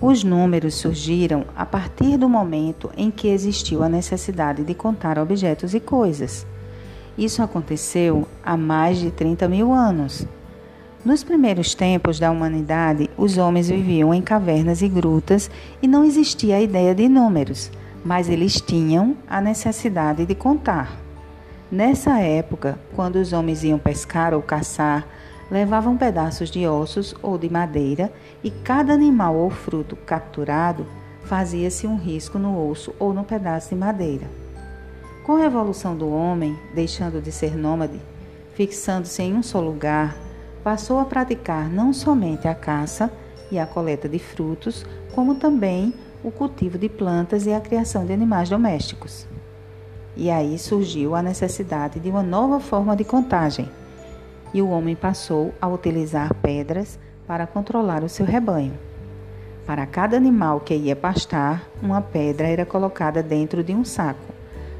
Os números surgiram a partir do momento em que existiu a necessidade de contar objetos e coisas. Isso aconteceu há mais de 30 mil anos. Nos primeiros tempos da humanidade, os homens viviam em cavernas e grutas e não existia a ideia de números, mas eles tinham a necessidade de contar. Nessa época, quando os homens iam pescar ou caçar, levavam pedaços de ossos ou de madeira e cada animal ou fruto capturado fazia-se um risco no osso ou no pedaço de madeira. Com a evolução do homem, deixando de ser nômade, fixando-se em um só lugar, passou a praticar não somente a caça e a coleta de frutos, como também o cultivo de plantas e a criação de animais domésticos. E aí surgiu a necessidade de uma nova forma de contagem e o homem passou a utilizar pedras para controlar o seu rebanho. Para cada animal que ia pastar, uma pedra era colocada dentro de um saco.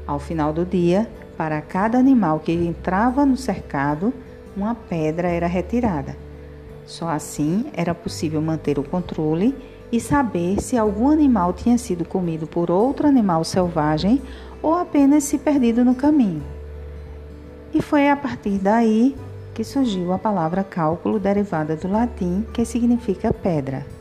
Ao final do dia, para cada animal que entrava no cercado, uma pedra era retirada. Só assim era possível manter o controle e saber se algum animal tinha sido comido por outro animal selvagem ou apenas se perdido no caminho. E foi a partir daí que surgiu a palavra cálculo derivada do latim que significa pedra.